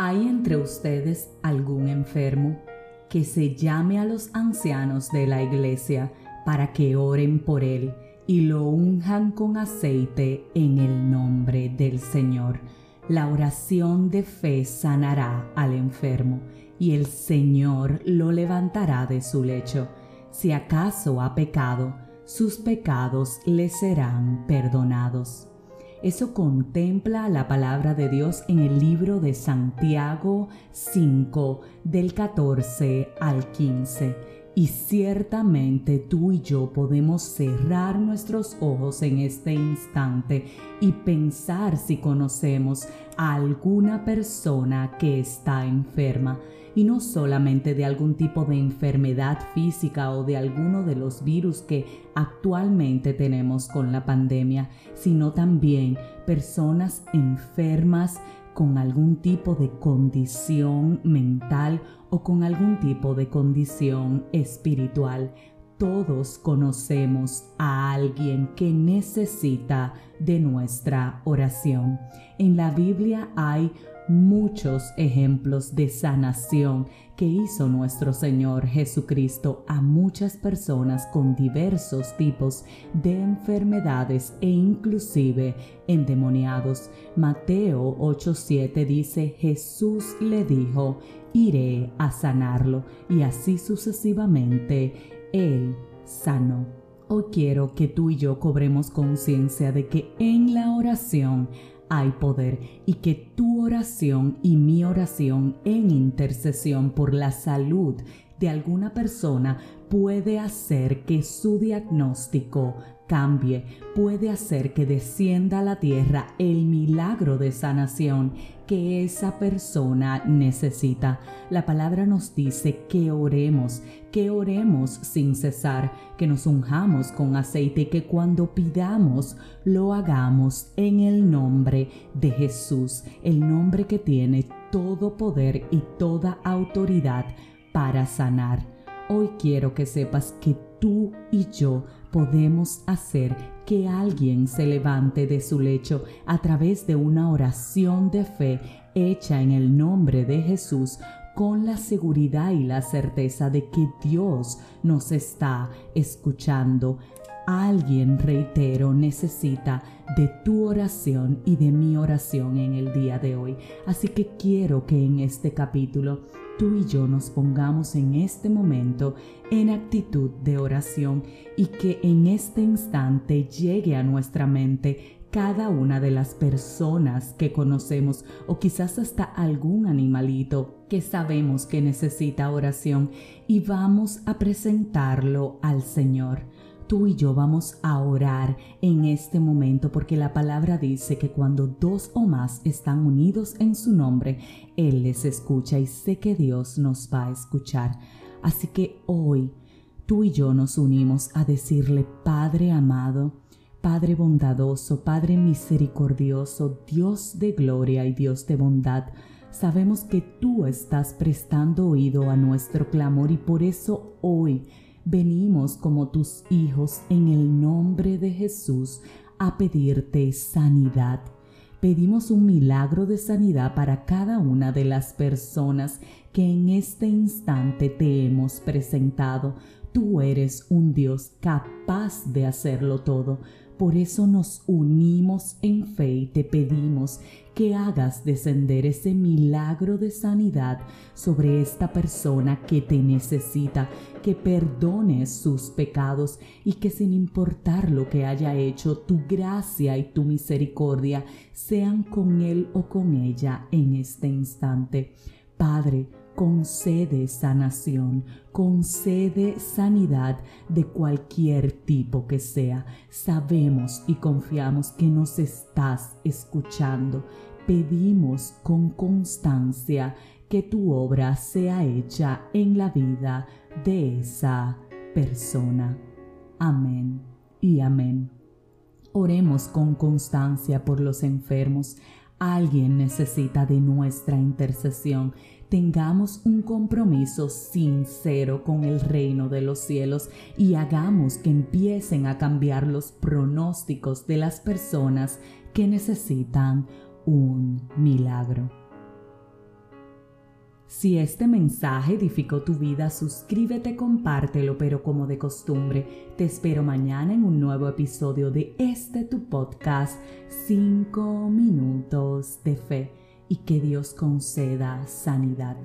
¿Hay entre ustedes algún enfermo? Que se llame a los ancianos de la iglesia para que oren por él y lo unjan con aceite en el nombre del Señor. La oración de fe sanará al enfermo y el Señor lo levantará de su lecho. Si acaso ha pecado, sus pecados le serán perdonados. Eso contempla la palabra de Dios en el libro de Santiago 5 del 14 al 15 y ciertamente tú y yo podemos cerrar nuestros ojos en este instante y pensar si conocemos a alguna persona que está enferma y no solamente de algún tipo de enfermedad física o de alguno de los virus que actualmente tenemos con la pandemia, sino también personas enfermas con algún tipo de condición mental o con algún tipo de condición espiritual. Todos conocemos a alguien que necesita de nuestra oración. En la Biblia hay muchos ejemplos de sanación que hizo nuestro Señor Jesucristo a muchas personas con diversos tipos de enfermedades e inclusive endemoniados. Mateo 8:7 dice, Jesús le dijo, iré a sanarlo y así sucesivamente él sanó. Hoy quiero que tú y yo cobremos conciencia de que en la oración hay poder y que tu oración y mi oración en intercesión por la salud de alguna persona puede hacer que su diagnóstico cambie, puede hacer que descienda a la tierra el milagro de sanación que esa persona necesita. La palabra nos dice que oremos, que oremos sin cesar, que nos unjamos con aceite y que cuando pidamos lo hagamos en el nombre de Jesús, el nombre que tiene todo poder y toda autoridad para sanar. Hoy quiero que sepas que tú y yo podemos hacer que alguien se levante de su lecho a través de una oración de fe hecha en el nombre de Jesús con la seguridad y la certeza de que Dios nos está escuchando. Alguien, reitero, necesita de tu oración y de mi oración en el día de hoy. Así que quiero que en este capítulo tú y yo nos pongamos en este momento en actitud de oración y que en este instante llegue a nuestra mente cada una de las personas que conocemos o quizás hasta algún animalito que sabemos que necesita oración y vamos a presentarlo al Señor tú y yo vamos a orar en este momento porque la palabra dice que cuando dos o más están unidos en su nombre, Él les escucha y sé que Dios nos va a escuchar. Así que hoy tú y yo nos unimos a decirle, Padre amado, Padre bondadoso, Padre misericordioso, Dios de gloria y Dios de bondad, sabemos que tú estás prestando oído a nuestro clamor y por eso hoy venimos como tus hijos en el nombre de Jesús a pedirte sanidad. Pedimos un milagro de sanidad para cada una de las personas que en este instante te hemos presentado. Tú eres un Dios capaz de hacerlo todo. Por eso nos unimos en fe y te pedimos que hagas descender ese milagro de sanidad sobre esta persona que te necesita, que perdones sus pecados y que sin importar lo que haya hecho, tu gracia y tu misericordia sean con él o con ella en este instante. Padre, concede sanación, concede sanidad de cualquier tipo que sea. Sabemos y confiamos que nos estás escuchando. Pedimos con constancia que tu obra sea hecha en la vida de esa persona. Amén y amén. Oremos con constancia por los enfermos. Alguien necesita de nuestra intercesión tengamos un compromiso sincero con el reino de los cielos y hagamos que empiecen a cambiar los pronósticos de las personas que necesitan un milagro. Si este mensaje edificó tu vida, suscríbete, compártelo, pero como de costumbre, te espero mañana en un nuevo episodio de este tu podcast, 5 minutos de fe, y que Dios conceda sanidad.